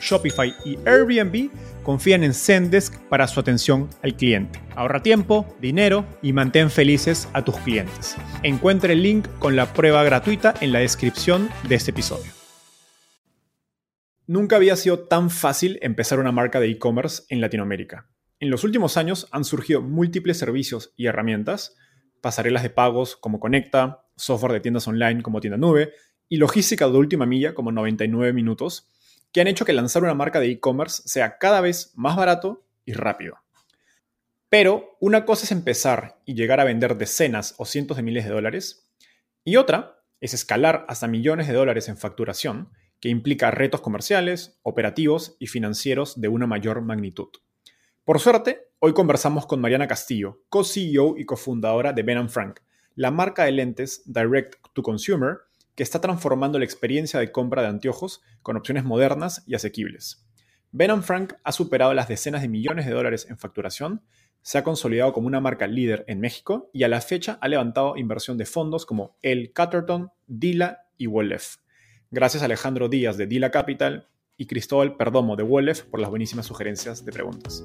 Shopify y Airbnb confían en Zendesk para su atención al cliente. Ahorra tiempo, dinero y mantén felices a tus clientes. Encuentre el link con la prueba gratuita en la descripción de este episodio. Nunca había sido tan fácil empezar una marca de e-commerce en Latinoamérica. En los últimos años han surgido múltiples servicios y herramientas, pasarelas de pagos como Conecta, software de tiendas online como Tienda Nube y logística de última milla como 99 minutos, que han hecho que lanzar una marca de e-commerce sea cada vez más barato y rápido. Pero una cosa es empezar y llegar a vender decenas o cientos de miles de dólares, y otra es escalar hasta millones de dólares en facturación, que implica retos comerciales, operativos y financieros de una mayor magnitud. Por suerte, hoy conversamos con Mariana Castillo, co-CEO y cofundadora de Ben Frank, la marca de lentes Direct to Consumer que está transformando la experiencia de compra de anteojos con opciones modernas y asequibles. Ben Frank ha superado las decenas de millones de dólares en facturación, se ha consolidado como una marca líder en México y a la fecha ha levantado inversión de fondos como El Catterton, Dila y Wolef. Gracias a Alejandro Díaz de Dila Capital y Cristóbal Perdomo de Wolef por las buenísimas sugerencias de preguntas.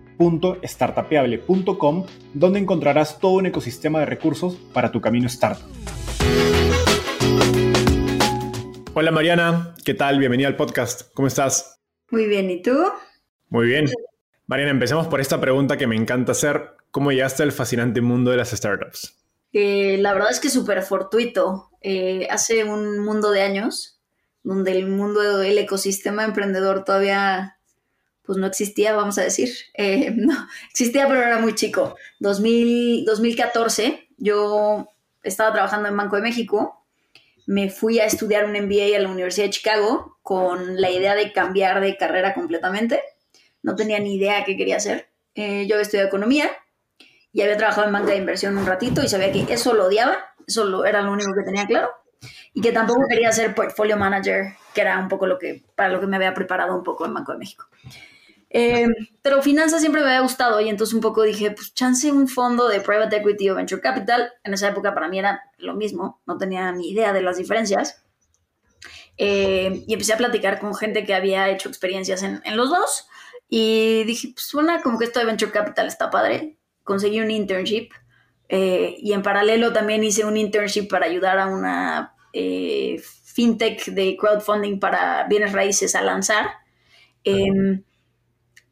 www.startapeable.com, donde encontrarás todo un ecosistema de recursos para tu camino startup. Hola Mariana, ¿qué tal? Bienvenida al podcast. ¿Cómo estás? Muy bien, ¿y tú? Muy bien. Mariana, empecemos por esta pregunta que me encanta hacer. ¿Cómo llegaste al fascinante mundo de las startups? Eh, la verdad es que súper fortuito. Eh, hace un mundo de años, donde el mundo del ecosistema emprendedor todavía pues no existía, vamos a decir. Eh, no, existía, pero era muy chico. 2000, 2014, yo estaba trabajando en Banco de México, me fui a estudiar un MBA a la Universidad de Chicago con la idea de cambiar de carrera completamente. No tenía ni idea qué quería hacer. Eh, yo había estudiado economía y había trabajado en banca de inversión un ratito y sabía que eso lo odiaba, eso era lo único que tenía claro. Y que tampoco quería ser portfolio manager, que era un poco lo que, para lo que me había preparado un poco en Banco de México. Eh, pero finanzas siempre me había gustado y entonces un poco dije, pues chance un fondo de private equity o venture capital. En esa época para mí era lo mismo, no tenía ni idea de las diferencias. Eh, y empecé a platicar con gente que había hecho experiencias en, los dos y dije, pues suena como que esto de venture capital está padre. Conseguí un internship eh, y en paralelo también hice un internship para ayudar a una fintech de crowdfunding para bienes raíces a lanzar. Em,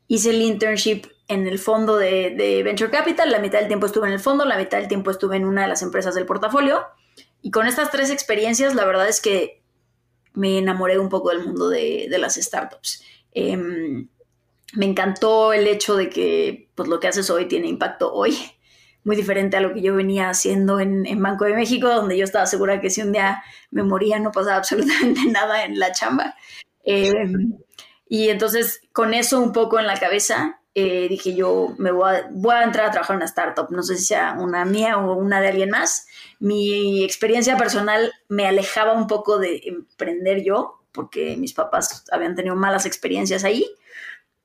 hice el internship en el fondo de, Venture Capital, la mitad del tiempo estuve en el fondo, la mitad del tiempo estuve en una de las empresas del portafolio. Y con estas tres experiencias, la verdad es que me enamoré un poco del mundo de, las startups. Em, me encantó el hecho de que pues, lo que haces hoy tiene impacto hoy, muy diferente a lo que yo venía haciendo en, Banco de México, donde yo estaba segura que si un día me moría no pasaba absolutamente nada en la chamba. Em, y entonces, con eso un poco en la cabeza, eh, dije yo me voy a, voy a entrar a trabajar en una startup, no sé si sea una mía o una de alguien más. Mi experiencia personal me alejaba un poco de emprender yo, porque mis papás habían tenido malas experiencias ahí.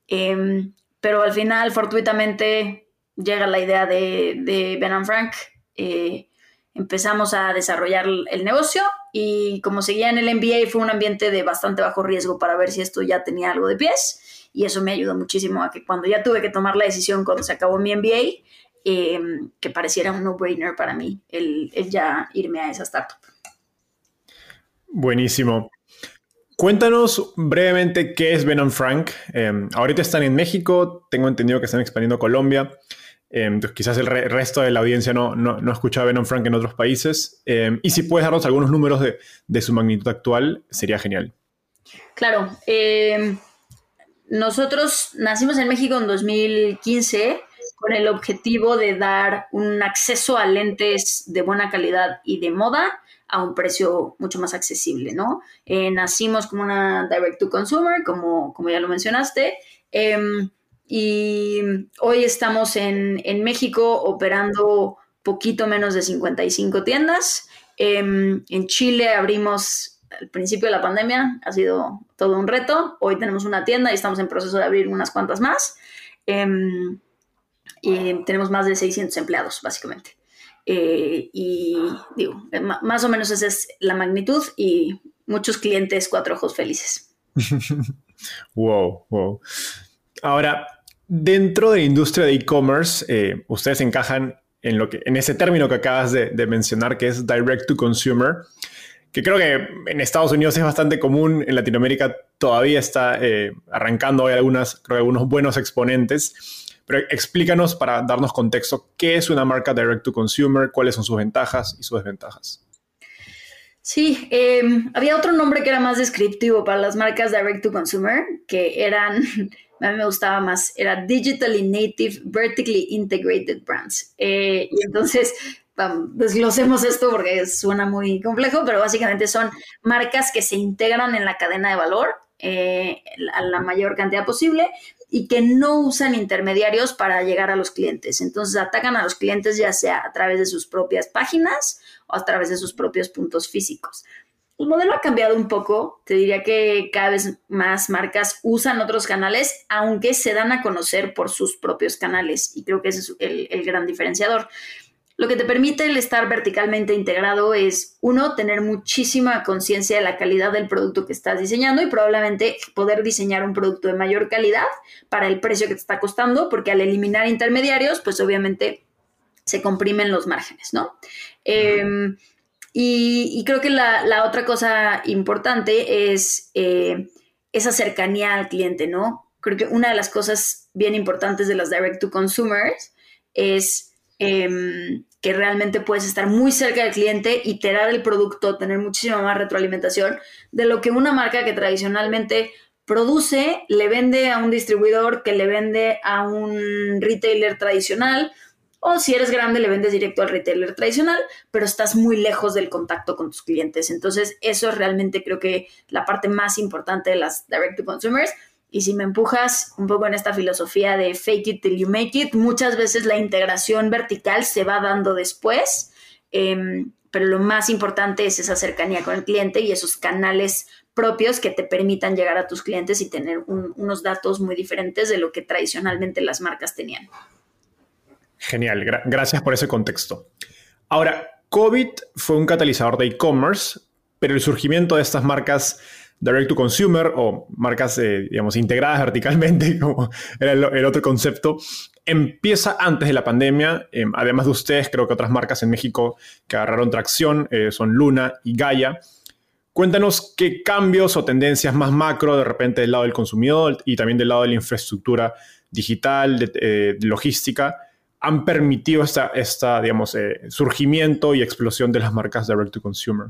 Em, pero al final, fortuitamente, llega la idea de, de Ben and Frank. Eh, empezamos a desarrollar el negocio y como seguía en el MBA fue un ambiente de bastante bajo riesgo para ver si esto ya tenía algo de pies y eso me ayudó muchísimo a que cuando ya tuve que tomar la decisión cuando se acabó mi MBA, eh, que pareciera un no-brainer para mí el, ya irme a esa startup. Buenísimo. Cuéntanos brevemente qué es Venom Frank. Eh, ahorita están en México, tengo entendido que están expandiendo Colombia. Em, quizás el resto de la audiencia no, no, no escucha a Venom Frank en otros países. Em, y si puedes darnos algunos números de, de, su magnitud actual, sería genial. Claro. Em, nosotros nacimos en México en 2015 con el objetivo de dar un acceso a lentes de buena calidad y de moda a un precio mucho más accesible, ¿no? Eh, nacimos como una direct to consumer, como, como ya lo mencionaste. Y hoy estamos en, México operando poquito menos de 55 tiendas. Em, en Chile abrimos al principio de la pandemia, ha sido todo un reto. Hoy tenemos una tienda y estamos en proceso de abrir unas cuantas más. Em, y tenemos más de 600 empleados, básicamente. Eh, y digo, eh, más o menos esa es la magnitud y muchos clientes, cuatro ojos felices. wow, wow. Ahora, Dentro de la industria de e-commerce, eh, ustedes encajan en, lo que, en ese término que acabas de, mencionar, que es direct to consumer, que creo que en Estados Unidos es bastante común, en Latinoamérica todavía está eh, arrancando, hay algunas, creo, algunos buenos exponentes, pero explícanos para darnos contexto, ¿qué es una marca direct to consumer? ¿Cuáles son sus ventajas y sus desventajas? Sí, em, había otro nombre que era más descriptivo para las marcas direct to consumer, que eran a mí me gustaba más, era Digitally Native Vertically Integrated Brands. Eh, y entonces, desglosemos esto porque suena muy complejo, pero básicamente son marcas que se integran en la cadena de valor eh, a la mayor cantidad posible y que no usan intermediarios para llegar a los clientes. Entonces atacan a los clientes ya sea a través de sus propias páginas o a través de sus propios puntos físicos. El modelo ha cambiado un poco. Te diría que cada vez más marcas usan otros canales, aunque se dan a conocer por sus propios canales. Y creo que ese es el, gran diferenciador. Lo que te permite el estar verticalmente integrado es, uno, tener muchísima conciencia de la calidad del producto que estás diseñando y probablemente poder diseñar un producto de mayor calidad para el precio que te está costando, porque al eliminar intermediarios, pues obviamente se comprimen los márgenes, ¿no? Y, creo que la, otra cosa importante es eh, esa cercanía al cliente, ¿no? Creo que una de las cosas bien importantes de las direct to consumers es em, que realmente puedes estar muy cerca del cliente, iterar el producto, tener muchísima más retroalimentación de lo que una marca que tradicionalmente produce, le vende a un distribuidor, que le vende a un retailer tradicional o si eres grande, le vendes directo al retailer tradicional, pero estás muy lejos del contacto con tus clientes. Entonces, eso es realmente creo que la parte más importante de las direct to consumers. Y si me empujas un poco en esta filosofía de fake it till you make it, muchas veces la integración vertical se va dando después, em, pero lo más importante es esa cercanía con el cliente y esos canales propios que te permitan llegar a tus clientes y tener unos datos muy diferentes de lo que tradicionalmente las marcas tenían. Genial, gracias por ese contexto. Ahora, COVID fue un catalizador de e-commerce, pero el surgimiento de estas marcas direct to consumer o marcas, eh, digamos, integradas verticalmente, como era el, otro concepto, empieza antes de la pandemia. Em, además de ustedes, creo que otras marcas en México que agarraron tracción eh, son Luna y Gaia. Cuéntanos qué cambios o tendencias más macro de repente del lado del consumidor y también del lado de la infraestructura digital, eh, logística, han permitido esta, esta digamos, eh, surgimiento y explosión de las marcas direct to consumer.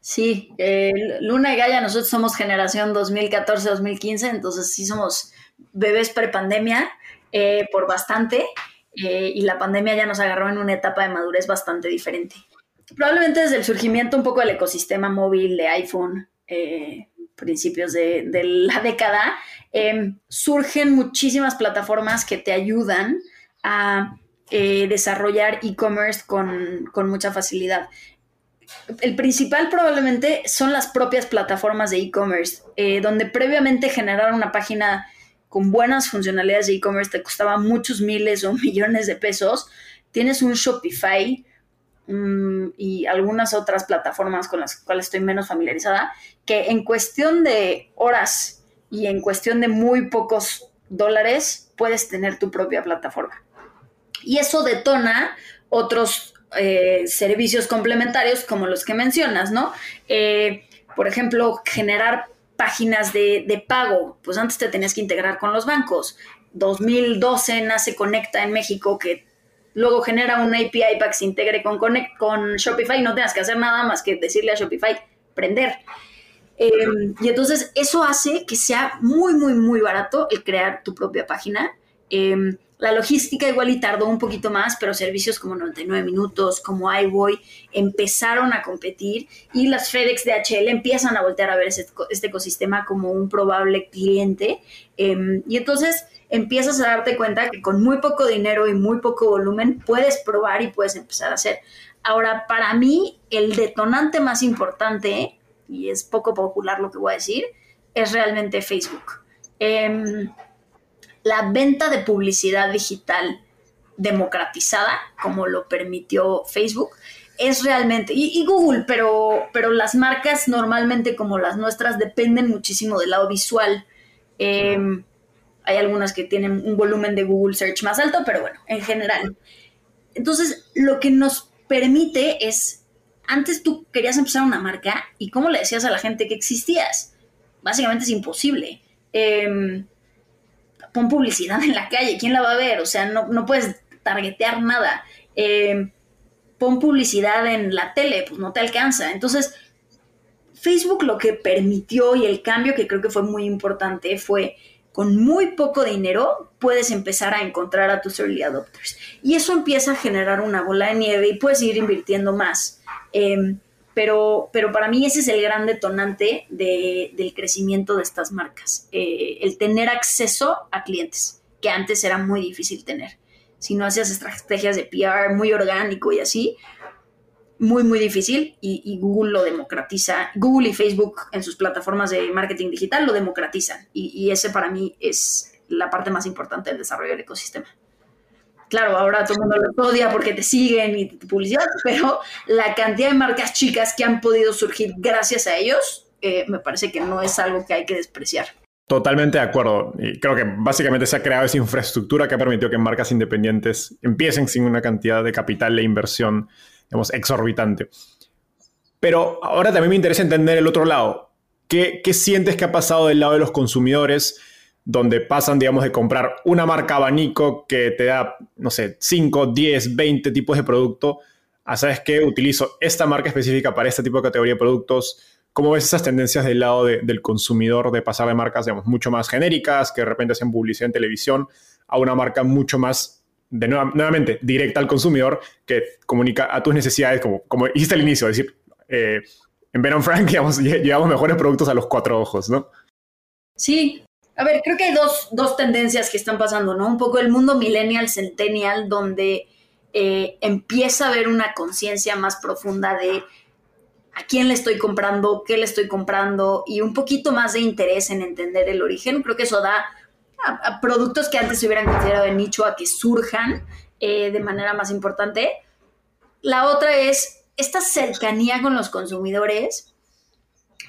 Sí, eh, Luna y Gaia, nosotros somos generación 2014-2015, entonces sí somos bebés prepandemia eh, por bastante y la pandemia ya nos agarró en una etapa de madurez bastante diferente. Probablemente desde el surgimiento un poco del ecosistema móvil de iPhone, principios de, la década, surgen muchísimas plataformas que te ayudan a eh, desarrollar e-commerce con, con mucha facilidad el principal probablemente son las propias plataformas de e-commerce, eh, donde previamente generar una página con buenas funcionalidades de e-commerce te costaba muchos miles o millones de pesos. Tienes un Shopify mm, y algunas otras plataformas con las cuales estoy menos familiarizada, que en cuestión de horas y en cuestión de muy pocos dólares puedes tener tu propia plataforma. Y eso detona otros eh, servicios complementarios como los que mencionas, ¿no? Eh, por ejemplo, generar páginas de, pago, pues antes te tenías que integrar con los bancos. 2012 nace Conecta en México, que luego genera una API para que se integre con, con Shopify y no tengas que hacer nada más que decirle a Shopify prender. Em, y entonces eso hace que sea muy, muy, muy barato el crear tu propia página. Em, la logística igual y tardó un poquito más, pero servicios como 99 minutos, como iBoy, empezaron a competir y las FedEx de HL empiezan a voltear a ver este ecosistema como un probable cliente. Em, y entonces empiezas a darte cuenta que con muy poco dinero y muy poco volumen puedes probar y puedes empezar a hacer. Ahora, para mí, el detonante más importante, y es poco popular lo que voy a decir, es realmente Facebook. Eh, la venta de publicidad digital democratizada, como lo permitió Facebook, es realmente, y, Google, pero, pero las marcas normalmente como las nuestras dependen muchísimo del lado visual. Em, hay algunas que tienen un volumen de Google Search más alto, pero bueno, en general. Entonces, lo que nos permite es, antes tú querías empezar una marca y cómo le decías a la gente que existías. Básicamente es imposible. Eh, pon publicidad en la calle, ¿quién la va a ver? O sea, no, puedes targetear nada. Eh, pon publicidad en la tele, pues no te alcanza. Entonces, Facebook lo que permitió y el cambio que creo que fue muy importante fue con muy poco dinero puedes empezar a encontrar a tus early adopters. Y eso empieza a generar una bola de nieve y puedes ir invirtiendo más. Eh, pero, pero para mí ese es el gran detonante del crecimiento de estas marcas, eh, el tener acceso a clientes, que antes era muy difícil tener. Si no hacías estrategias de PR muy orgánico y así, muy, muy difícil y, Google lo democratiza. Google y Facebook en sus plataformas de marketing digital lo democratizan y, y ese para mí es la parte más importante del desarrollo del ecosistema claro, ahora todo el mundo los odia porque te siguen y te publicidad, pero la cantidad de marcas chicas que han podido surgir gracias a ellos, eh, me parece que no es algo que hay que despreciar. Totalmente de acuerdo. Y creo que básicamente se ha creado esa infraestructura que ha permitido que marcas independientes empiecen sin una cantidad de capital e inversión, digamos, exorbitante. Pero ahora también me interesa entender el otro lado. ¿Qué, qué sientes que ha pasado del lado de los consumidores? Donde pasan, digamos, de comprar una marca abanico que te da, no sé, 5, 10, 20 tipos de producto, a, ¿sabes qué? Utilizo esta marca específica para este tipo de categoría de productos. ¿Cómo ves esas tendencias del lado del consumidor de pasar de marcas, digamos, mucho más genéricas, que de repente hacen publicidad en televisión, a una marca mucho más, de nuevamente, directa al consumidor, que comunica a tus necesidades, como, como hiciste al inicio, es decir, eh, en Ben Frank, digamos, llevamos mejores productos a los cuatro ojos, ¿no? Sí, a ver, creo que hay dos, dos tendencias que están pasando, ¿no? Un poco el mundo millennial, centennial, donde eh, empieza a haber una conciencia más profunda de a quién le estoy comprando, qué le estoy comprando y un poquito más de interés en entender el origen. Creo que eso da a, productos que antes se hubieran considerado de nicho a que surjan eh, de manera más importante. La otra es esta cercanía con los consumidores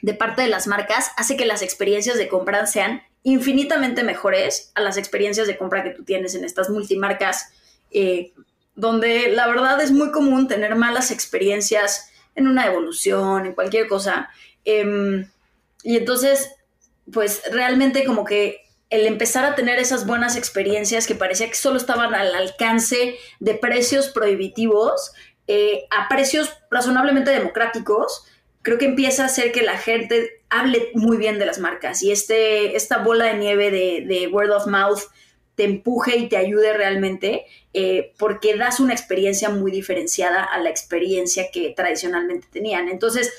de parte de las marcas hace que las experiencias de compra sean infinitamente mejores a las experiencias de compra que tú tienes en estas multimarcas, eh, donde la verdad es muy común tener malas experiencias en una evolución, en cualquier cosa. Em, y entonces, pues realmente como que el empezar a tener esas buenas experiencias que parecía que solo estaban al alcance de precios prohibitivos, eh, a precios razonablemente democráticos, creo que empieza a hacer que la gente hable muy bien de las marcas y este, esta bola de nieve de, word of mouth te empuje y te ayude realmente eh, porque das una experiencia muy diferenciada a la experiencia que tradicionalmente tenían. Entonces,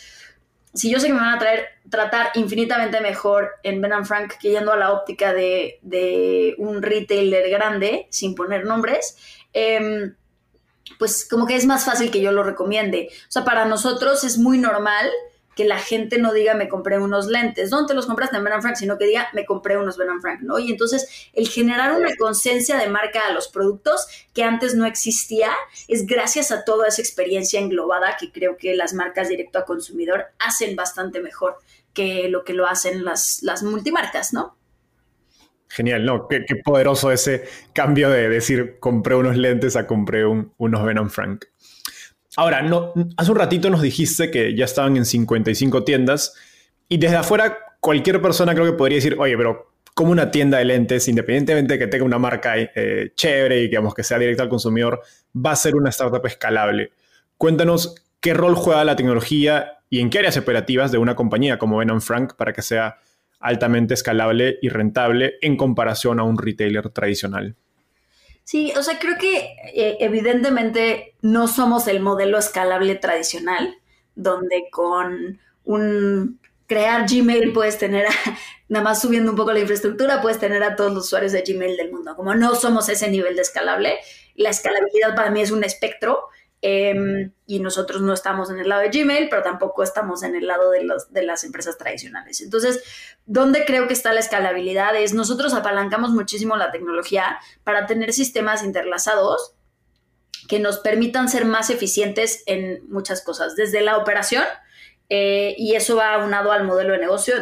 si yo sé que me van a traer, tratar infinitamente mejor en Ben Frank que yendo a la óptica de, un retailer grande, sin poner nombres, em, pues como que es más fácil que yo lo recomiende. O sea, para nosotros es muy normal que la gente no diga me compré unos lentes, ¿dónde te los compraste en Ben Frank? Sino que diga me compré unos Ben Frank, ¿no? Y entonces el generar una conciencia de marca a los productos que antes no existía es gracias a toda esa experiencia englobada que creo que las marcas directo a consumidor hacen bastante mejor que lo que lo hacen las, las multimarcas, ¿no? Genial, ¿no? Qué, poderoso ese cambio de decir compré unos lentes a compré unos Ben Frank. Ahora, no, hace un ratito nos dijiste que ya estaban en 55 tiendas y desde afuera cualquier persona creo que podría decir, oye, pero como una tienda de lentes, independientemente de que tenga una marca eh, chévere y digamos que sea directa al consumidor, va a ser una startup escalable. Cuéntanos qué rol juega la tecnología y en qué áreas operativas de una compañía como Venom Frank para que sea altamente escalable y rentable en comparación a un retailer tradicional. Sí, o sea, creo que eh, evidentemente no somos el modelo escalable tradicional, donde con un crear Gmail puedes tener, nada más subiendo un poco la infraestructura, puedes tener a todos los usuarios de Gmail del mundo. Como no somos ese nivel de escalable, la escalabilidad para mí es un espectro Em, y nosotros no estamos en el lado de Gmail, pero tampoco estamos en el lado de, los, de las empresas tradicionales. Entonces, ¿dónde creo que está la escalabilidad? Es nosotros apalancamos muchísimo la tecnología para tener sistemas interlazados que nos permitan ser más eficientes en muchas cosas, desde la operación, eh, y eso va aunado al modelo de negocio.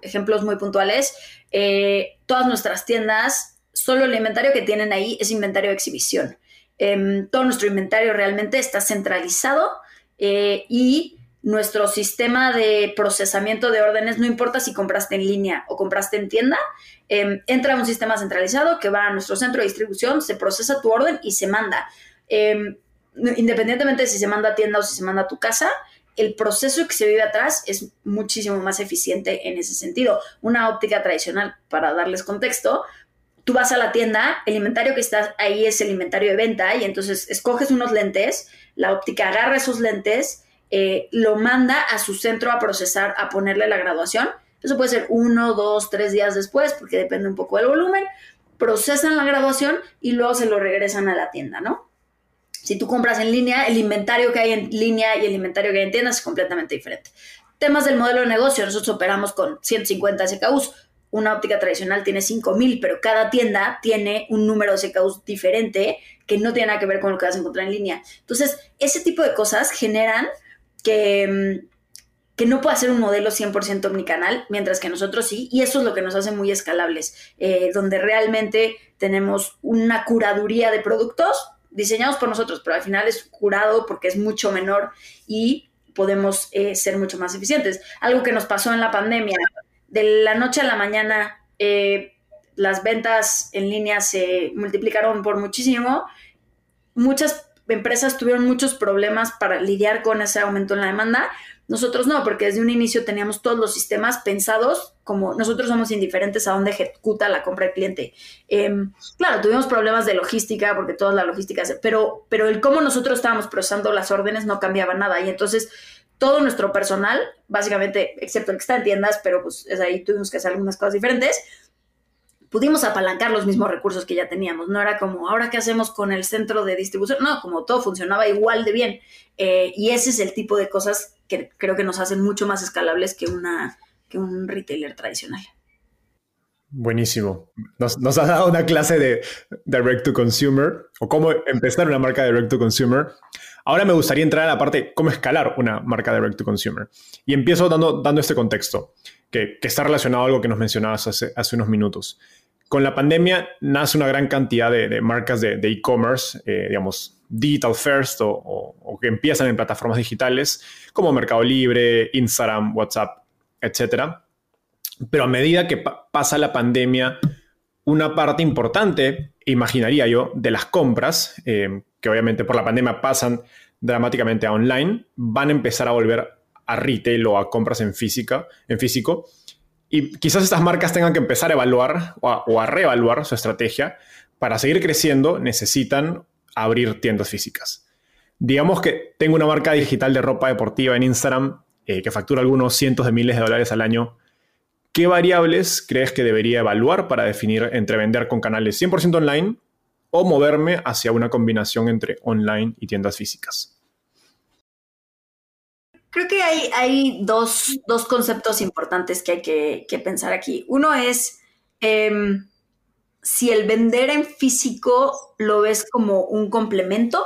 ejemplos muy puntuales, eh, todas nuestras tiendas, solo el inventario que tienen ahí es inventario de exhibición. Em, todo nuestro inventario realmente está centralizado eh, y nuestro sistema de procesamiento de órdenes, no importa si compraste en línea o compraste en tienda, em, entra un sistema centralizado que va a nuestro centro de distribución, se procesa tu orden y se manda. Em, independientemente de si se manda a tienda o si se manda a tu casa, el proceso que se vive atrás es muchísimo más eficiente en ese sentido. Una óptica tradicional, para darles contexto, tú vas a la tienda, el inventario que está ahí es el inventario de venta y entonces escoges unos lentes, la óptica agarra esos lentes, eh, lo manda a su centro a procesar, a ponerle la graduación. Eso puede ser uno, dos, tres días después, porque depende un poco del volumen. Procesan la graduación y luego se lo regresan a la tienda, ¿no? Si tú compras en línea, el inventario que hay en línea y el inventario que hay en tiendas es completamente diferente. Temas del modelo de negocio, nosotros operamos con 150 SKUs una óptica tradicional tiene 5000, pero cada tienda tiene un número de CKUs diferente que no tiene nada que ver con lo que vas a encontrar en línea. Entonces, ese tipo de cosas generan que, mm, que no pueda ser un modelo 100% omnicanal, mientras que nosotros sí, y eso es lo que nos hace muy escalables, eh, donde realmente tenemos una curaduría de productos diseñados por nosotros, pero al final es curado porque es mucho menor y podemos eh, ser mucho más eficientes. Algo que nos pasó en la pandemia de la noche a la mañana eh, las ventas en línea se multiplicaron por muchísimo. Muchas empresas tuvieron muchos problemas para lidiar con ese aumento en la demanda. Nosotros no, porque desde un inicio teníamos todos los sistemas pensados como nosotros somos indiferentes a dónde ejecuta la compra del cliente. Em, claro, tuvimos problemas de logística, porque toda la logística, pero, pero el cómo nosotros estábamos procesando las órdenes no cambiaba nada. Y entonces todo nuestro personal, básicamente, excepto el que está en tiendas, pero pues es ahí tuvimos que hacer algunas cosas diferentes, pudimos apalancar los mismos recursos que ya teníamos. No era como, ahora qué hacemos con el centro de distribución. No, como todo funcionaba igual de bien. Eh, y ese es el tipo de cosas que creo que nos hacen mucho más escalables que, una, que un retailer tradicional. Buenísimo. Nos, nos has dado una clase de direct to consumer o cómo empezar una marca direct to consumer. Ahora me gustaría entrar a la parte cómo escalar una marca direct to consumer. Y empiezo dando, dando este contexto, que, está relacionado a algo que nos mencionabas hace, hace unos minutos. Con la pandemia nace una gran cantidad de, marcas de e-commerce, eh, digamos, digital first o, que empiezan en plataformas digitales como Mercado Libre, Instagram, WhatsApp, etc. Pero a medida que pasa la pandemia, una parte importante, imaginaría yo, de las compras, eh, que obviamente por la pandemia pasan dramáticamente a online, van a empezar a volver a retail o a compras en, física, en físico. Y quizás estas marcas tengan que empezar a evaluar o a, reevaluar su estrategia. Para seguir creciendo necesitan abrir tiendas físicas. Digamos que tengo una marca digital de ropa deportiva en Instagram eh, que factura algunos cientos de miles de dólares al año, ¿qué variables crees que debería evaluar para definir entre vender con canales 100% online o moverme hacia una combinación entre online y tiendas físicas? Creo que hay, hay dos, conceptos importantes que hay que, pensar aquí. Uno es em, si el vender en físico lo ves como un complemento,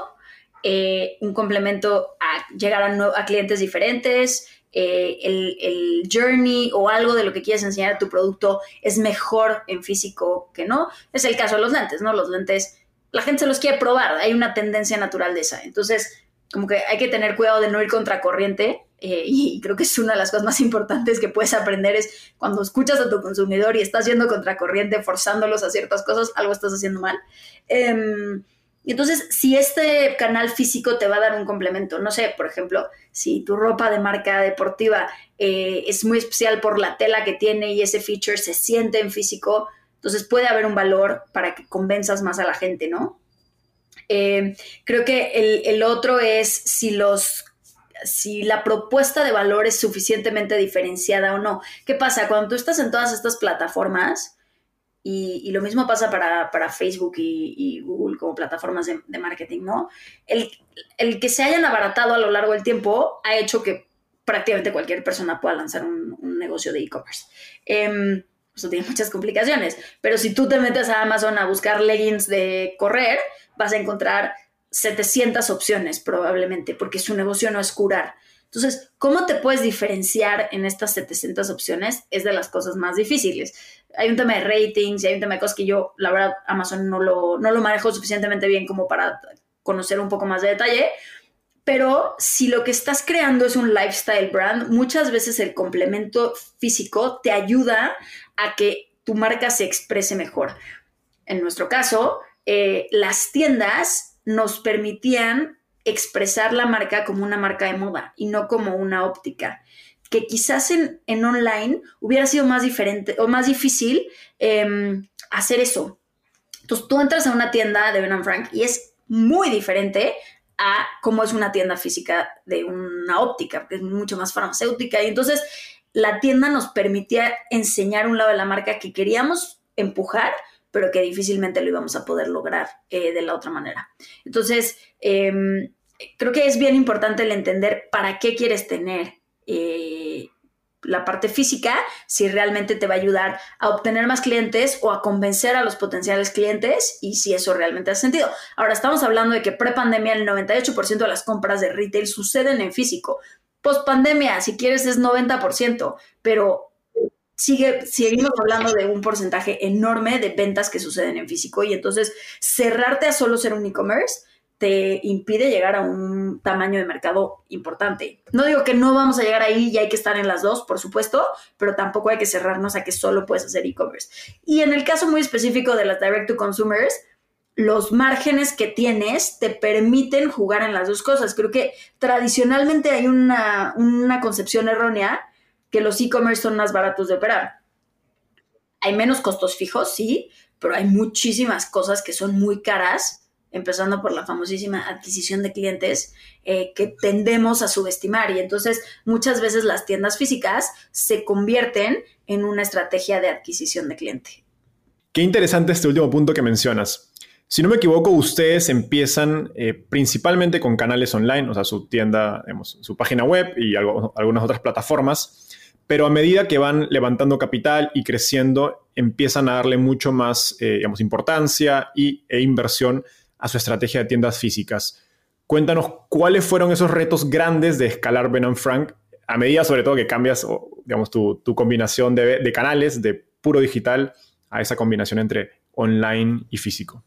eh, un complemento a llegar a, clientes diferentes, eh, el, el, journey o algo de lo que quieres enseñar a tu producto es mejor en físico que no. Es el caso de los lentes, ¿no? Los lentes, la gente se los quiere probar, hay una tendencia natural de esa. Entonces, como que hay que tener cuidado de no ir contracorriente eh, y creo que es una de las cosas más importantes que puedes aprender es cuando escuchas a tu consumidor y estás yendo contracorriente, forzándolos a ciertas cosas, algo estás haciendo mal. Em, entonces, si este canal físico te va a dar un complemento, no sé, por ejemplo, si tu ropa de marca deportiva eh, es muy especial por la tela que tiene y ese feature se siente en físico, entonces puede haber un valor para que convenzas más a la gente, ¿no? Eh, creo que el, otro es si los si la propuesta de valor es suficientemente diferenciada o no. ¿Qué pasa? Cuando tú estás en todas estas plataformas, y, lo mismo pasa para, Facebook y, Google como plataformas de, marketing, ¿no? El, el, que se hayan abaratado a lo largo del tiempo ha hecho que prácticamente cualquier persona pueda lanzar un, negocio de e-commerce. Eh, eso tiene muchas complicaciones, pero si tú te metes a Amazon a buscar leggings de correr, vas a encontrar 700 opciones probablemente, porque su negocio no es curar. Entonces, ¿cómo te puedes diferenciar en estas 700 opciones? Es de las cosas más difíciles. Hay un tema de ratings y hay un tema de cosas que yo, la verdad, Amazon no lo, no lo manejo suficientemente bien como para conocer un poco más de detalle. Pero si lo que estás creando es un lifestyle brand, muchas veces el complemento físico te ayuda a que tu marca se exprese mejor. En nuestro caso, eh, las tiendas nos permitían expresar la marca como una marca de moda y no como una óptica que quizás en, online hubiera sido más diferente o más difícil em, hacer eso. Entonces tú entras a una tienda de Ben Frank y es muy diferente a cómo es una tienda física de una óptica, que es mucho más farmacéutica. Y entonces la tienda nos permitía enseñar un lado de la marca que queríamos empujar, pero que difícilmente lo íbamos a poder lograr eh, de la otra manera. Entonces, em, creo que es bien importante el entender para qué quieres tener eh, la parte física, si realmente te va a ayudar a obtener más clientes o a convencer a los potenciales clientes y si eso realmente hace sentido. Ahora estamos hablando de que pre-pandemia el 98% de las compras de retail suceden en físico. Post pandemia, si quieres, es 90%, pero sigue, seguimos hablando de un porcentaje enorme de ventas que suceden en físico y entonces cerrarte a solo ser un e-commerce te impide llegar a un tamaño de mercado importante. No digo que no vamos a llegar ahí y hay que estar en las dos, por supuesto, pero tampoco hay que cerrarnos a que solo puedes hacer e-commerce. Y en el caso muy específico de las direct to consumers, los márgenes que tienes te permiten jugar en las dos cosas. Creo que tradicionalmente hay una, una concepción errónea que los e-commerce son más baratos de operar. Hay menos costos fijos, sí, pero hay muchísimas cosas que son muy caras, empezando por la famosísima adquisición de clientes, eh, que tendemos a subestimar. Y entonces muchas veces las tiendas físicas se convierten en una estrategia de adquisición de cliente. Qué interesante este último punto que mencionas. Si no me equivoco, ustedes empiezan eh, principalmente con canales online, o sea, su tienda, su página web y algunas otras plataformas pero a medida que van levantando capital y creciendo, empiezan a darle mucho más eh, digamos, importancia y, e inversión a su estrategia de tiendas físicas. Cuéntanos cuáles fueron esos retos grandes de escalar Ben Frank a medida sobre todo que cambias digamos, tu, combinación de, canales de puro digital a esa combinación entre online y físico.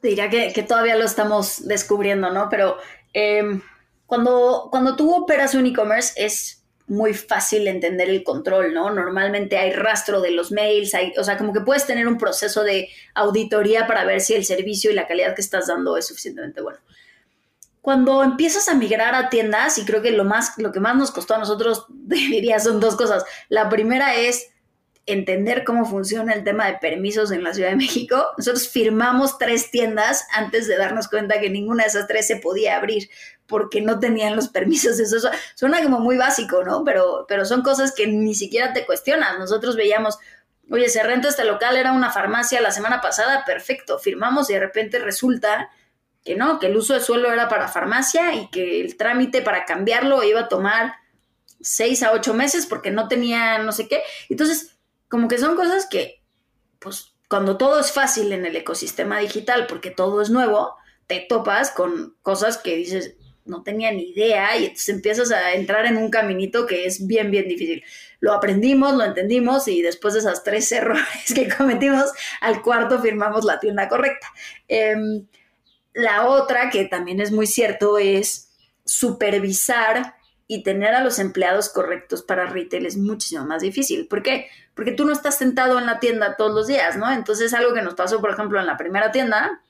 Te diría que, todavía lo estamos descubriendo, ¿no? Pero em, cuando, cuando tú operas un e-commerce es muy fácil entender el control, ¿no? Normalmente hay rastro de los mails, hay, o sea, como que puedes tener un proceso de auditoría para ver si el servicio y la calidad que estás dando es suficientemente bueno. Cuando empiezas a migrar a tiendas, y creo que lo, más, lo que más nos costó a nosotros, diría, son dos cosas. La primera es entender cómo funciona el tema de permisos en la Ciudad de México, nosotros firmamos tres tiendas antes de darnos cuenta que ninguna de esas tres se podía abrir porque no tenían los permisos. Eso suena como muy básico, ¿no? Pero, pero son cosas que ni siquiera te cuestionas. Nosotros veíamos, oye, se renta este local, era una farmacia la semana pasada, perfecto, firmamos y de repente resulta que no, que el uso de suelo era para farmacia y que el trámite para cambiarlo iba a tomar seis a ocho meses porque no tenía no sé qué. Entonces, como que son cosas que, pues, cuando todo es fácil en el ecosistema digital, porque todo es nuevo, te topas con cosas que dices, no tenía ni idea y entonces empiezas a entrar en un caminito que es bien, bien difícil. Lo aprendimos, lo entendimos y después de esas tres errores que cometimos, al cuarto firmamos la tienda correcta. Em, la otra, que también es muy cierto, es supervisar y tener a los empleados correctos para retail es muchísimo más difícil. ¿Por qué? Porque tú no estás sentado en la tienda todos los días, ¿no? Entonces, algo que nos pasó, por ejemplo, en la primera tienda,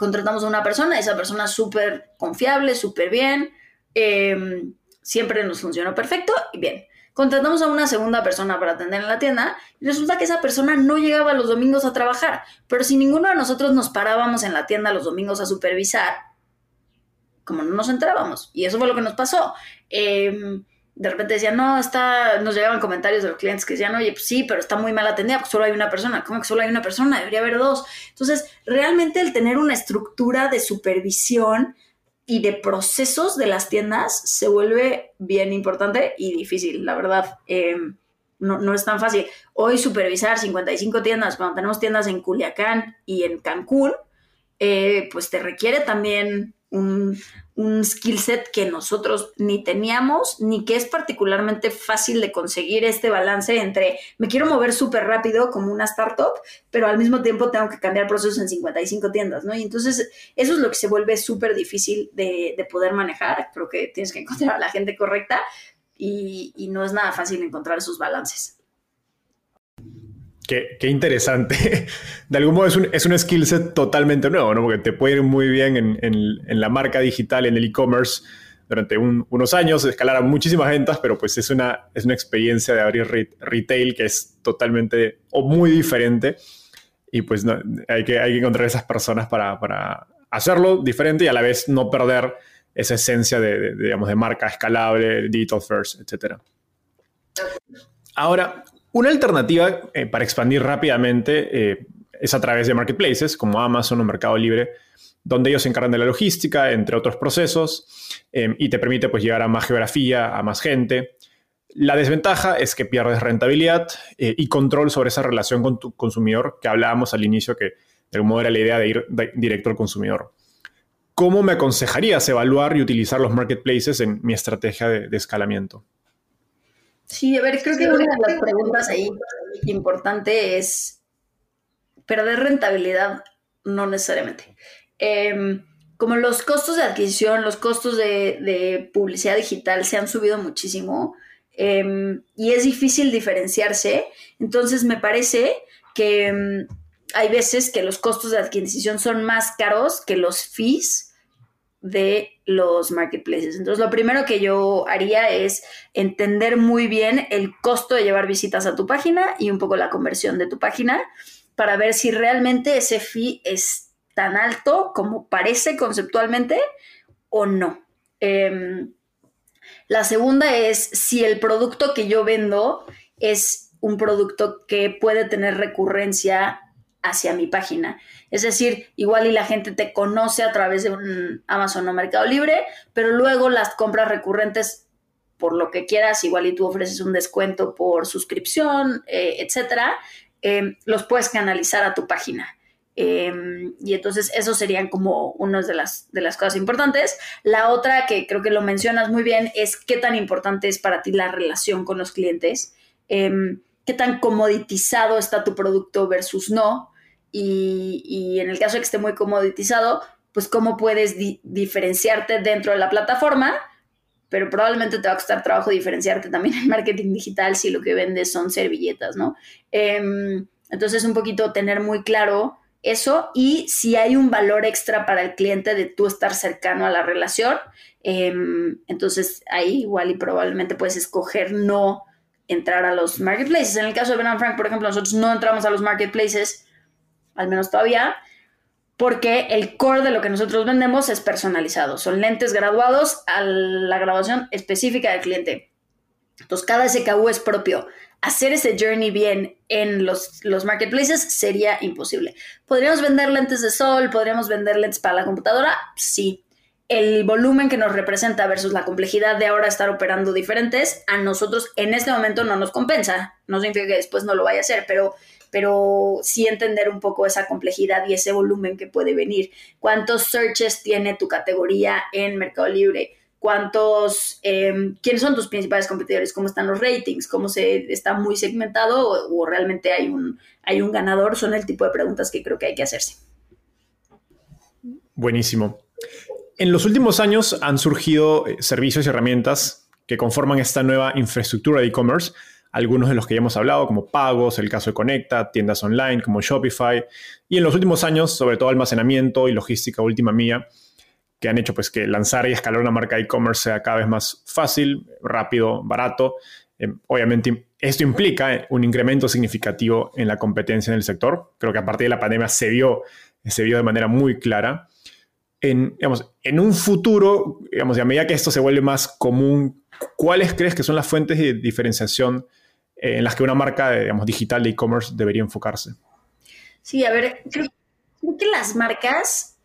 contratamos a una persona, esa persona súper confiable, súper bien, em, siempre nos funcionó perfecto y bien. Contratamos a una segunda persona para atender en la tienda y resulta que esa persona no llegaba los domingos a trabajar, pero si ninguno de nosotros nos parábamos en la tienda los domingos a supervisar, como no nos entrábamos. Y eso fue lo que nos pasó. Em, de repente decían, no, está, nos llegaban comentarios de los clientes que decían, oye, pues sí, pero está muy mal atendida porque solo hay una persona. ¿Cómo que solo hay una persona? Debería haber dos. Entonces, realmente el tener una estructura de supervisión y de procesos de las tiendas se vuelve bien importante y difícil, la verdad. Em, no, no, es tan fácil. Hoy supervisar 55 tiendas, cuando tenemos tiendas en Culiacán y en Cancún, eh, pues te requiere también un, un skill set que nosotros ni teníamos, ni que es particularmente fácil de conseguir este balance entre me quiero mover súper rápido como una startup, pero al mismo tiempo tengo que cambiar procesos en 55 tiendas, ¿no? Y entonces eso es lo que se vuelve súper difícil de, poder manejar. Creo que tienes que encontrar a la gente correcta y, y no es nada fácil encontrar esos balances. Qué, interesante. De algún modo es un, es un skill set totalmente nuevo, ¿no? Porque te puede ir muy bien en, en, la marca digital, en el e-commerce, durante unos años, escalar a muchísimas ventas, pero pues es una, es una experiencia de abrir retail que es totalmente o muy diferente. Y pues hay, que, hay que encontrar esas personas para, para, hacerlo diferente y a la vez no perder esa esencia de, de digamos, de marca escalable, digital first, etc. Ahora, una alternativa eh, para expandir rápidamente eh, es a través de marketplaces como Amazon o Mercado Libre, donde ellos se encargan de la logística, entre otros procesos, em, y te permite pues, llegar a más geografía, a más gente. La desventaja es que pierdes rentabilidad eh, y control sobre esa relación con tu consumidor que hablábamos al inicio, que de algún modo era la idea de ir directo al consumidor. ¿Cómo me aconsejarías evaluar y utilizar los marketplaces en mi estrategia de escalamiento? Sí, a ver, creo que una de las preguntas ahí importante es perder rentabilidad, no necesariamente. Em, como los costos de adquisición, los costos de, publicidad digital se han subido muchísimo em, y es difícil diferenciarse, entonces me parece que em, hay veces que los costos de adquisición son más caros que los fees de los marketplaces. Entonces, lo primero que yo haría es entender muy bien el costo de llevar visitas a tu página y un poco la conversión de tu página para ver si realmente ese fee es tan alto como parece conceptualmente o no. Em, la segunda es si el producto que yo vendo es un producto que puede tener recurrencia hacia mi página. Es decir, igual y la gente te conoce a través de un Amazon o Mercado Libre, pero luego las compras recurrentes, por lo que quieras, igual y tú ofreces un descuento por suscripción, eh, etcétera, em, los puedes canalizar a tu página. Em, y entonces eso serían como una de las, de las cosas importantes. La otra que creo que lo mencionas muy bien es qué tan importante es para ti la relación con los clientes. Em, qué tan comoditizado está tu producto versus no. Y, en el caso de que esté muy comoditizado, pues cómo puedes diferenciarte dentro de la plataforma, pero probablemente te va a costar trabajo diferenciarte también en marketing digital si lo que vendes son servilletas, ¿no? Em, entonces, un poquito tener muy claro eso y si hay un valor extra para el cliente de tú estar cercano a la relación, em, entonces ahí igual y probablemente puedes escoger no entrar a los marketplaces. En el caso de Ben Frank, por ejemplo, nosotros no entramos a los marketplaces, al menos todavía, porque el core de lo que nosotros vendemos es personalizado. Son lentes graduados a la graduación específica del cliente. Entonces, cada SKU es propio. Hacer ese journey bien en los, los marketplaces sería imposible. ¿Podríamos vender lentes de sol? ¿Podríamos vender lentes para la computadora? Sí el volumen que nos representa versus la complejidad de ahora estar operando diferentes, a nosotros en este momento no nos compensa. No significa que después no lo vaya a hacer, pero, pero sí entender un poco esa complejidad y ese volumen que puede venir. ¿Cuántos searches tiene tu categoría en Mercado Libre? ¿Cuántos, em, quiénes son tus principales competidores? ¿Cómo están los ratings? ¿Cómo se está muy segmentado o, o realmente hay un, hay un ganador? Son el tipo de preguntas que creo que hay que hacerse. Buenísimo. En los últimos años han surgido eh, servicios y herramientas que conforman esta nueva infraestructura de e-commerce, algunos de los que ya hemos hablado, como pagos, el caso de Conecta, tiendas online como Shopify, y en los últimos años, sobre todo almacenamiento y logística última mía, que han hecho pues, que lanzar y escalar una marca e-commerce sea cada vez más fácil, rápido, barato. Eh, obviamente, esto implica eh, un incremento significativo en la competencia en el sector. Creo que a partir de la pandemia se vio, se vio de manera muy clara en, digamos, en un futuro, digamos, a medida que esto se vuelve más común, ¿cuáles crees que son las fuentes de diferenciación eh, en las que una marca digamos, digital de e-commerce debería enfocarse? Sí, a ver, creo, que las marcas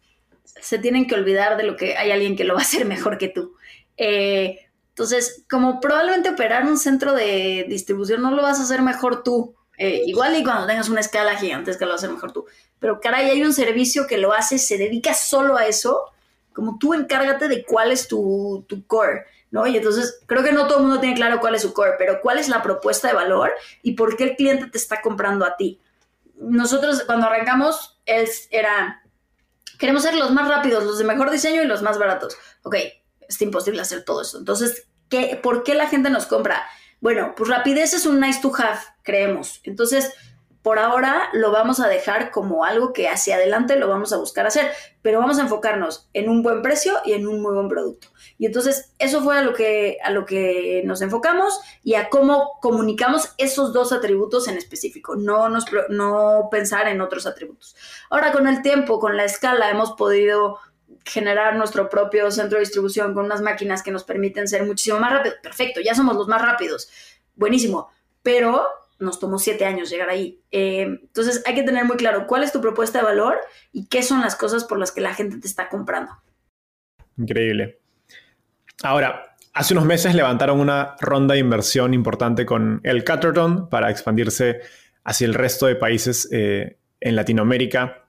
se tienen que olvidar de lo que hay alguien que lo va a hacer mejor que tú. Eh, entonces, como probablemente operar un centro de distribución no lo vas a hacer mejor tú. Eh, igual y cuando tengas una escala gigantesca lo vas a hacer mejor tú pero caray, hay un servicio que lo hace, se dedica solo a eso, como tú encárgate de cuál es tu, core, ¿no? Y entonces creo que no todo el mundo tiene claro cuál es su core, pero cuál es la propuesta de valor y por qué el cliente te está comprando a ti. Nosotros cuando arrancamos era, queremos ser los más rápidos, los de mejor diseño y los más baratos. Ok, es imposible hacer todo eso. Entonces, ¿qué, ¿por qué la gente nos compra? Bueno, pues rapidez es un nice to have, creemos. Entonces, por ahora lo vamos a dejar como algo que hacia adelante lo vamos a buscar hacer, pero vamos a enfocarnos en un buen precio y en un muy buen producto. Y entonces eso fue a lo que, a lo que nos enfocamos y a cómo comunicamos esos dos atributos en específico, no, nos, no pensar en otros atributos. Ahora con el tiempo, con la escala, hemos podido generar nuestro propio centro de distribución con unas máquinas que nos permiten ser muchísimo más rápidos. Perfecto, ya somos los más rápidos. Buenísimo. Pero nos tomó siete años llegar ahí. Eh, entonces hay que tener muy claro cuál es tu propuesta de valor y qué son las cosas por las que la gente te está comprando. Increíble. Ahora, hace unos meses levantaron una ronda de inversión importante con el Catterton para expandirse hacia el resto de países eh, en Latinoamérica.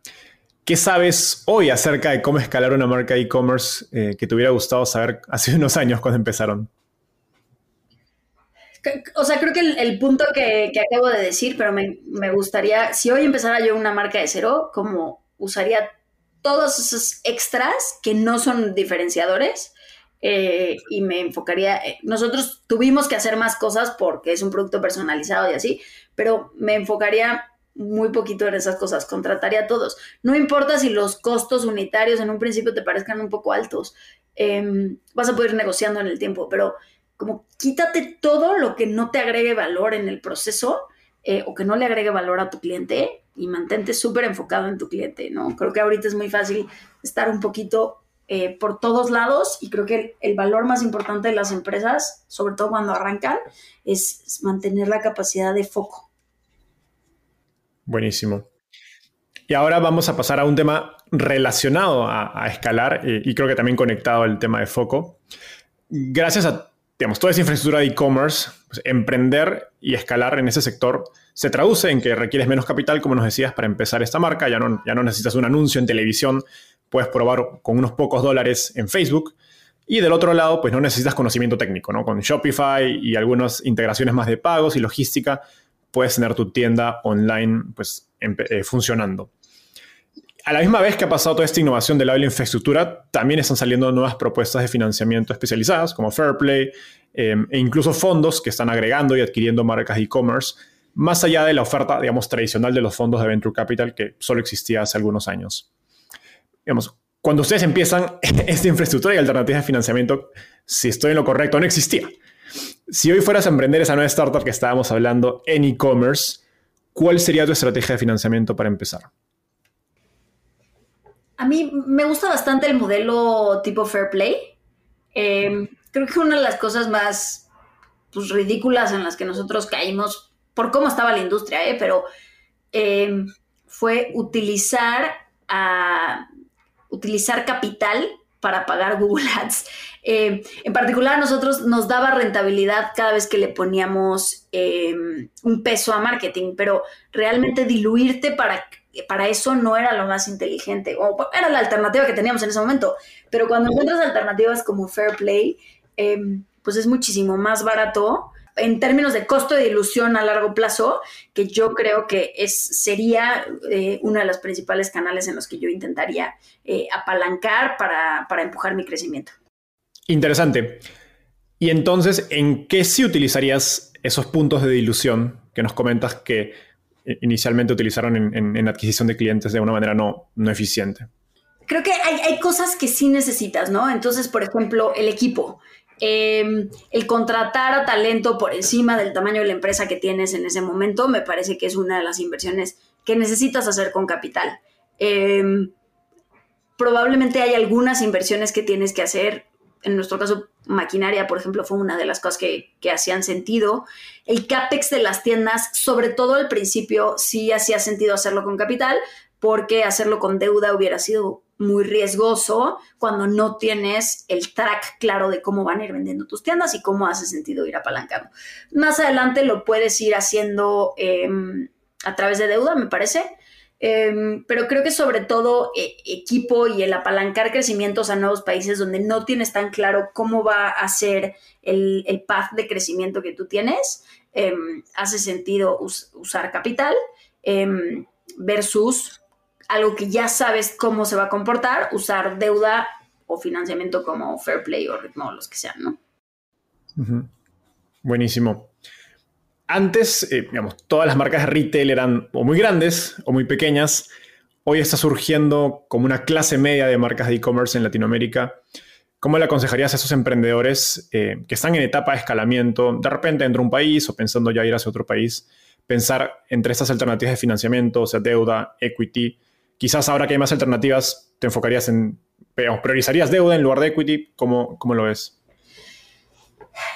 ¿Qué sabes hoy acerca de cómo escalar una marca e-commerce eh, que te hubiera gustado saber hace unos años cuando empezaron? O sea, creo que el, punto que, acabo de decir, pero me, gustaría, si hoy empezara yo una marca de cero, como usaría todos esos extras que no son diferenciadores eh, y me enfocaría, eh, nosotros tuvimos que hacer más cosas porque es un producto personalizado y así, pero me enfocaría muy poquito en esas cosas, contrataría a todos. No importa si los costos unitarios en un principio te parezcan un poco altos, em, vas a poder ir negociando en el tiempo, pero como quítate todo lo que no te agregue valor en el proceso eh, o que no le agregue valor a tu cliente y mantente súper enfocado en tu cliente, ¿no? Creo que ahorita es muy fácil estar un poquito eh, por todos lados y creo que el, valor más importante de las empresas, sobre todo cuando arrancan, es, mantener la capacidad de foco. Buenísimo. Y ahora vamos a pasar a un tema relacionado a, escalar eh, y creo que también conectado al tema de foco. Gracias a digamos, toda esa infraestructura de e-commerce, pues, emprender y escalar en ese sector se traduce en que requieres menos capital, como nos decías, para empezar esta marca. Ya no, ya no necesitas un anuncio en televisión, puedes probar con unos pocos dólares en Facebook. Y del otro lado, pues no necesitas conocimiento técnico, ¿no? Con Shopify y algunas integraciones más de pagos y logística, puedes tener tu tienda online pues, eh, funcionando a la misma vez que ha pasado toda esta innovación del lado de la infraestructura, también están saliendo nuevas propuestas de financiamiento especializadas como Fairplay em, e incluso fondos que están agregando y adquiriendo marcas e-commerce, más allá de la oferta, digamos, tradicional de los fondos de Venture Capital que solo existía hace algunos años. Digamos, cuando ustedes empiezan, esta infraestructura y alternativas de financiamiento, si estoy en lo correcto, no existía. Si hoy fueras a emprender esa nueva startup que estábamos hablando en e-commerce, ¿cuál sería tu estrategia de financiamiento para empezar? A mí me gusta bastante el modelo tipo Fair Play. Em, creo que una de las cosas más pues, ridículas en las que nosotros caímos, por cómo estaba la industria, ¿eh? pero em, fue utilizar, utilizar capital para pagar Google Ads. Eh, en particular, a nosotros nos daba rentabilidad cada vez que le poníamos em, un peso a marketing, pero realmente diluirte para, para eso no era lo más inteligente, o era la alternativa que teníamos en ese momento. Pero cuando encuentras alternativas como Fair Play, em, pues es muchísimo más barato en términos de costo de ilusión a largo plazo, que yo creo que es, sería eh, uno de los principales canales en los que yo intentaría eh, apalancar para, para empujar mi crecimiento. Interesante. Y entonces, ¿en qué sí utilizarías esos puntos de dilución que nos comentas que inicialmente utilizaron en, adquisición de clientes de una manera no, no eficiente? Creo que hay, hay, cosas que sí necesitas, ¿no? Entonces, por ejemplo, el equipo. Em, el contratar a talento por encima del tamaño de la empresa que tienes en ese momento me parece que es una de las inversiones que necesitas hacer con capital. Em, probablemente hay algunas inversiones que tienes que hacer. En nuestro caso, maquinaria, por ejemplo, fue una de las cosas que, que hacían sentido. El CAPEX de las tiendas, sobre todo al principio, sí hacía sentido hacerlo con capital, porque hacerlo con deuda hubiera sido muy riesgoso cuando no tienes el track claro de cómo van a ir vendiendo tus tiendas y cómo hace sentido ir apalancando. Más adelante lo puedes ir haciendo em, a través de deuda, me parece. Em, pero creo que sobre todo e, equipo y el apalancar crecimientos a nuevos países donde no tienes tan claro cómo va a ser el, el path de crecimiento que tú tienes, em, hace sentido usar capital versus algo que ya sabes cómo se va a comportar, usar deuda o financiamiento como Fair Play o Ritmo, los que sean, ¿no? Buenísimo. Antes, eh, digamos, todas las marcas de retail eran o muy grandes o muy pequeñas. Hoy está surgiendo como una clase media de marcas de e-commerce en Latinoamérica. ¿Cómo le aconsejarías a esos emprendedores eh, que están en etapa de escalamiento, de repente dentro de un país o pensando ya ir hacia otro país, pensar entre estas alternativas de financiamiento, o sea, deuda, equity, quizás ahora que hay más alternativas, te enfocarías en, priorizarías deuda en lugar de equity. ¿Cómo, cómo lo ves?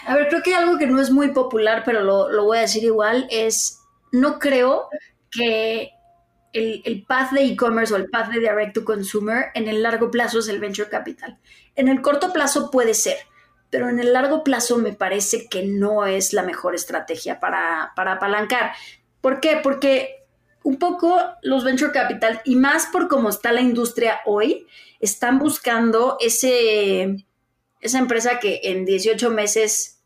A ver, creo que algo que no es muy popular, pero lo, voy a decir igual, es, no creo que el, el path de e-commerce o el path de direct to consumer en el largo plazo es el venture capital. En el corto plazo puede ser, pero en el largo plazo me parece que no es la mejor estrategia para, para apalancar. ¿Por qué? Porque un poco los venture capital y más por cómo está la industria hoy, están buscando ese, esa empresa que en 18 meses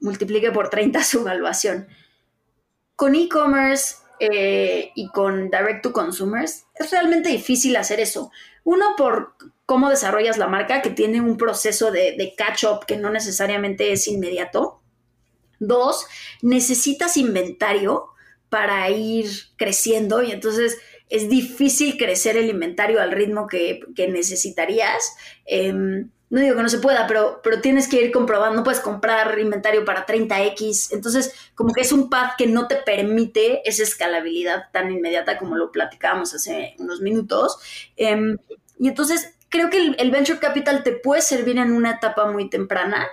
multiplique por 30 su evaluación. Con e-commerce eh, y con direct to consumers es realmente difícil hacer eso. Uno, por cómo desarrollas la marca, que tiene un proceso de, catch-up que no necesariamente es inmediato. Dos, necesitas inventario para ir creciendo y entonces es difícil crecer el inventario al ritmo que, necesitarías. Em, no digo que no se pueda, pero, pero tienes que ir comprobando, no puedes comprar inventario para 30X, entonces como que es un path que no te permite esa escalabilidad tan inmediata como lo platicábamos hace unos minutos. Em, y entonces creo que el, venture capital te puede servir en una etapa muy temprana,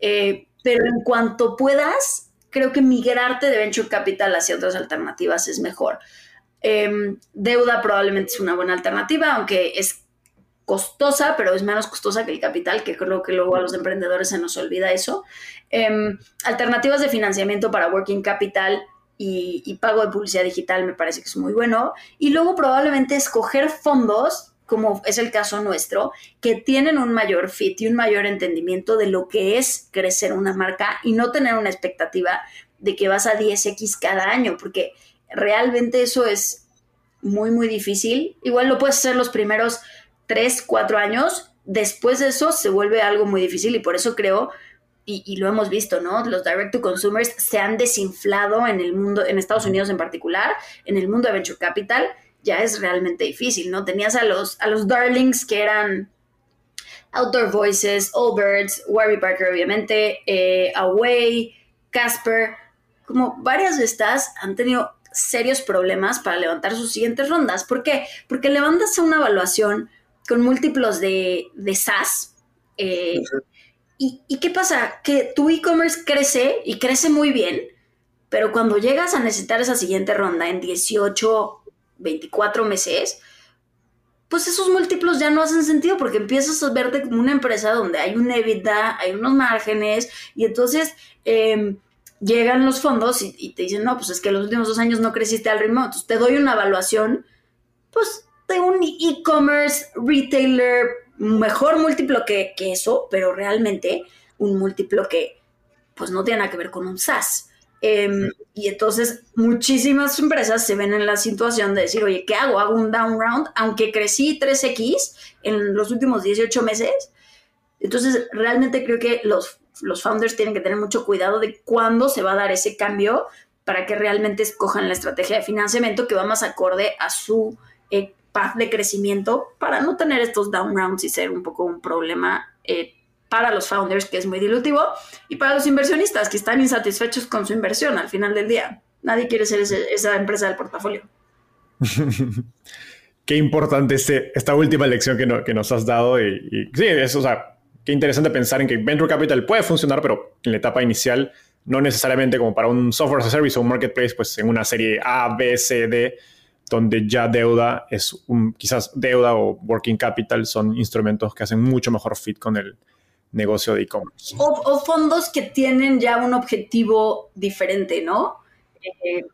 eh, pero en cuanto puedas, creo que migrarte de venture capital hacia otras alternativas es mejor. Em, deuda probablemente es una buena alternativa, aunque es costosa, pero es menos costosa que el capital, que creo que luego a los emprendedores se nos olvida eso. Em, alternativas de financiamiento para working capital y, y, pago de publicidad digital me parece que es muy bueno. Y luego probablemente escoger fondos como es el caso nuestro, que tienen un mayor fit y un mayor entendimiento de lo que es crecer una marca y no tener una expectativa de que vas a 10x cada año, porque realmente eso es muy, muy difícil. Igual lo puedes hacer los primeros 3, 4 años, después de eso se vuelve algo muy difícil y por eso creo y, lo hemos visto, ¿no? Los direct to consumers se han desinflado en el mundo, en Estados Unidos en particular, en el mundo de venture capital, ya es realmente difícil, ¿no? Tenías a los, a los darlings que eran Outdoor Voices, All Birds, Warby Parker, obviamente, eh, Away, Casper, como varias de estas han tenido serios problemas para levantar sus siguientes rondas. ¿Por qué? Porque levantas una evaluación con múltiplos de, de SaaS. Eh, y, ¿Y qué pasa? Que tu e-commerce crece y crece muy bien, pero cuando llegas a necesitar esa siguiente ronda en 18, 24 meses, pues esos múltiplos ya no hacen sentido porque empiezas a verte como una empresa donde hay un EBITDA, hay unos márgenes y entonces em, llegan los fondos y, te dicen, no, pues es que los últimos dos años no creciste al ritmo, entonces te doy una evaluación, pues de un e-commerce retailer mejor múltiplo que, que, eso, pero realmente un múltiplo que pues no tiene nada que ver con un SaaS. Em, y entonces muchísimas empresas se ven en la situación de decir, oye, ¿qué hago? ¿Hago un down round? Aunque crecí 3X en los últimos 18 meses. Entonces, realmente creo que los, los founders tienen que tener mucho cuidado de cuándo se va a dar ese cambio para que realmente escojan la estrategia de financiamiento que va más acorde a su eh, path de crecimiento para no tener estos down rounds y ser un poco un problema eh, para los founders, que es muy dilutivo, y para los inversionistas, que están insatisfechos con su inversión al final del día. Nadie quiere ser esa empresa del portafolio. qué importante este, esta última lección que, nos has dado. Y, sí, es, o sea, qué interesante pensar en que Venture Capital puede funcionar, pero en la etapa inicial, no necesariamente como para un software as a service o un marketplace, pues en una serie A, B, C, D, donde ya deuda es un, quizás deuda o working capital son instrumentos que hacen mucho mejor fit con el, negocio de e-commerce. O, fondos que tienen ya un objetivo diferente, ¿no? Eh,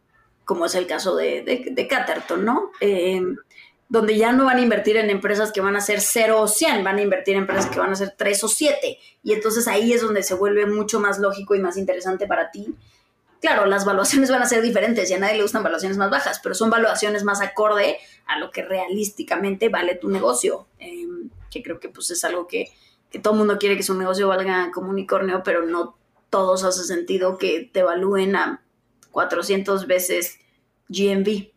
como es el caso de, de, Caterton, ¿no? Eh, donde ya no van a invertir en empresas que van a ser 0 o 100, van a invertir en empresas que van a ser 3 o 7. Y entonces ahí es donde se vuelve mucho más lógico y más interesante para ti. Claro, las valuaciones van a ser diferentes y a nadie le gustan valuaciones más bajas, pero son valuaciones más acorde a lo que realísticamente vale tu negocio, eh, que creo que pues es algo que, que todo el mundo quiere que su negocio valga como unicornio, pero no todos hace sentido que te evalúen a 400 veces GMV.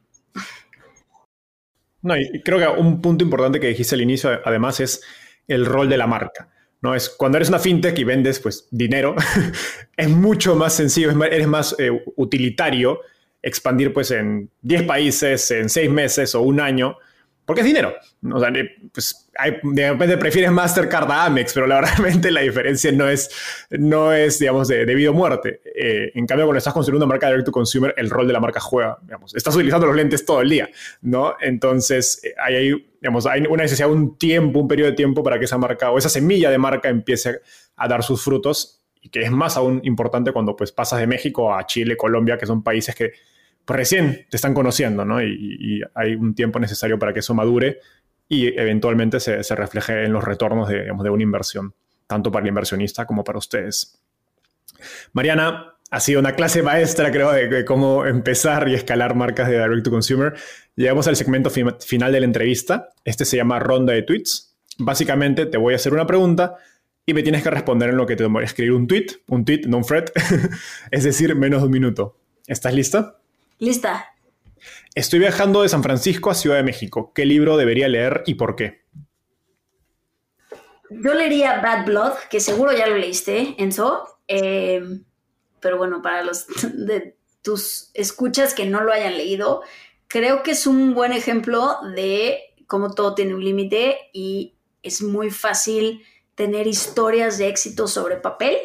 No, y creo que un punto importante que dijiste al inicio, además, es el rol de la marca. ¿No? Es cuando eres una fintech y vendes pues, dinero, es mucho más sencillo, eres más eh, utilitario expandir pues, en 10 países en 6 meses o un año porque es dinero. O sea, pues, de repente prefieres Mastercard a Amex, pero la, realmente la diferencia no es, no es digamos, de, de vida o muerte. Eh, en cambio, cuando estás construyendo una marca direct to consumer, el rol de la marca juega. Digamos, estás utilizando los lentes todo el día, ¿no? Entonces, eh, hay, digamos, hay una necesidad, un tiempo, un periodo de tiempo para que esa marca o esa semilla de marca empiece a dar sus frutos y que es más aún importante cuando pues pasas de México a Chile, Colombia, que son países que recién te están conociendo, ¿no? Y, hay un tiempo necesario para que eso madure y eventualmente se, refleje en los retornos de, de una inversión, tanto para el inversionista como para ustedes. Mariana, ha sido una clase maestra, creo, de, cómo empezar y escalar marcas de Direct to Consumer. Llegamos al segmento final de la entrevista. Este se llama Ronda de Tweets. Básicamente te voy a hacer una pregunta y me tienes que responder en lo que te escribir un tweet, un tweet, no un thread, es decir, menos de un minuto. ¿Estás lista? Lista. Estoy viajando de San Francisco a Ciudad de México. ¿Qué libro debería leer y por qué? Yo leería Bad Blood, que seguro ya lo leíste, Enzo. Eh, pero bueno, para los de tus escuchas que no lo hayan leído, creo que es un buen ejemplo de cómo todo tiene un límite y es muy fácil tener historias de éxito sobre papel.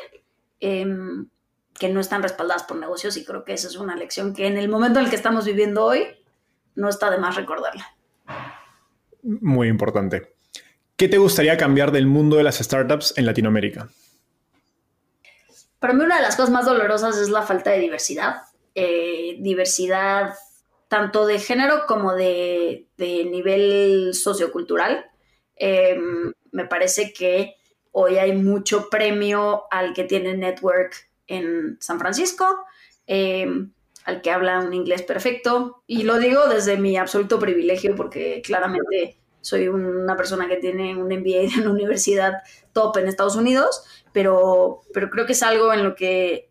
Em, que no están respaldadas por negocios y creo que esa es una lección que en el momento en el que estamos viviendo hoy no está de más recordarla. Muy importante. ¿Qué te gustaría cambiar del mundo de las startups en Latinoamérica? Para mí una de las cosas más dolorosas es la falta de diversidad. Eh, diversidad tanto de género como de, nivel sociocultural. Em, me parece que hoy hay mucho premio al que tiene network en San Francisco, em, al que habla un inglés perfecto. Y lo digo desde mi absoluto privilegio porque claramente soy una persona que tiene un MBA en una universidad top en Estados Unidos, pero, pero creo que es algo en lo que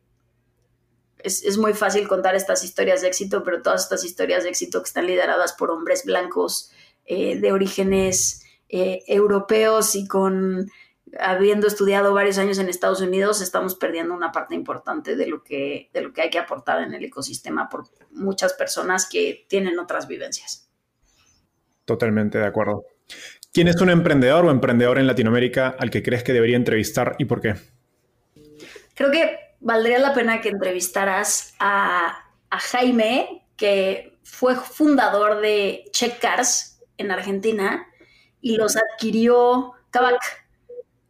es, muy fácil contar estas historias de éxito, pero todas estas historias de éxito que están lideradas por hombres blancos eh, de orígenes eh, europeos y con habiendo estudiado varios años en Estados Unidos, estamos perdiendo una parte importante de lo que, de lo que hay que aportar en el ecosistema por muchas personas que tienen otras vivencias. Totalmente de acuerdo. ¿Quién es un emprendedor o emprendedor en Latinoamérica al que crees que debería entrevistar y por qué? Creo que valdría la pena que entrevistaras a, Jaime, que fue fundador de Check Cars en Argentina y los adquirió Kavak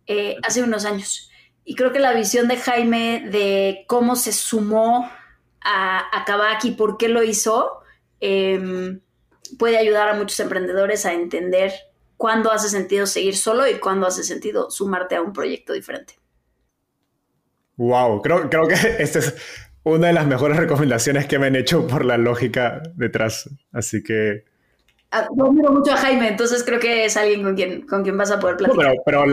eh, hace unos años. Y creo que la visión de Jaime de cómo se sumó a, a y por qué lo hizo em, puede ayudar a muchos emprendedores a entender cuándo hace sentido seguir solo y cuándo hace sentido sumarte a un proyecto diferente. Wow, creo, que esta es una de las mejores recomendaciones que me han hecho por la lógica detrás. Así que yo miro mucho a Jaime, entonces creo que es alguien con quien, con quien vas a poder platicar. pero,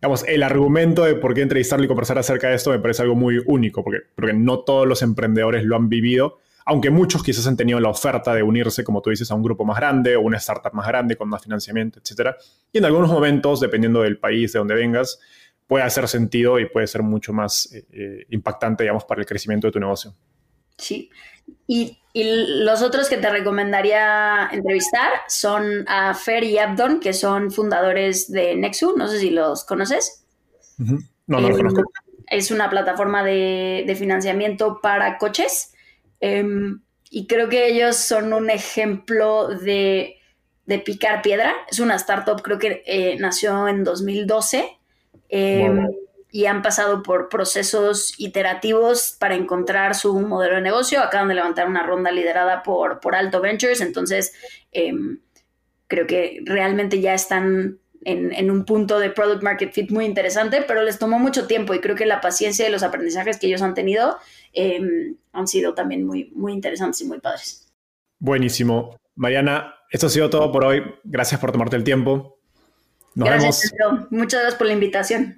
digamos, el argumento de por qué entrevistarlo y conversar acerca de esto me parece algo muy único, porque, porque no todos los emprendedores lo han vivido, aunque muchos quizás han tenido la oferta de unirse, como tú dices, a un grupo más grande o una startup más grande con más financiamiento, etc. Y en algunos momentos, dependiendo del país de donde vengas, puede hacer sentido y puede ser mucho más eh, eh, impactante, digamos, para el crecimiento de tu negocio. Sí. Y, los otros que te recomendaría entrevistar son a Fer y Abdon, que son fundadores de Nexu. No sé si los conoces. No, no los em, conozco. Es una plataforma de, financiamiento para coches. Em, y creo que ellos son un ejemplo de, picar piedra. Es una startup, creo que eh, nació en 2012 y han pasado por procesos iterativos para encontrar su modelo de negocio. Acaban de levantar una ronda liderada por, por Alto Ventures, entonces em, creo que realmente ya están en, un punto de product market fit muy interesante, pero les tomó mucho tiempo y creo que la paciencia y los aprendizajes que ellos han tenido em, han sido también muy, muy interesantes y muy padres. Buenísimo. Mariana, esto ha sido todo por hoy. Gracias por tomarte el tiempo. Nos gracias, vemos. Muchas gracias por la invitación.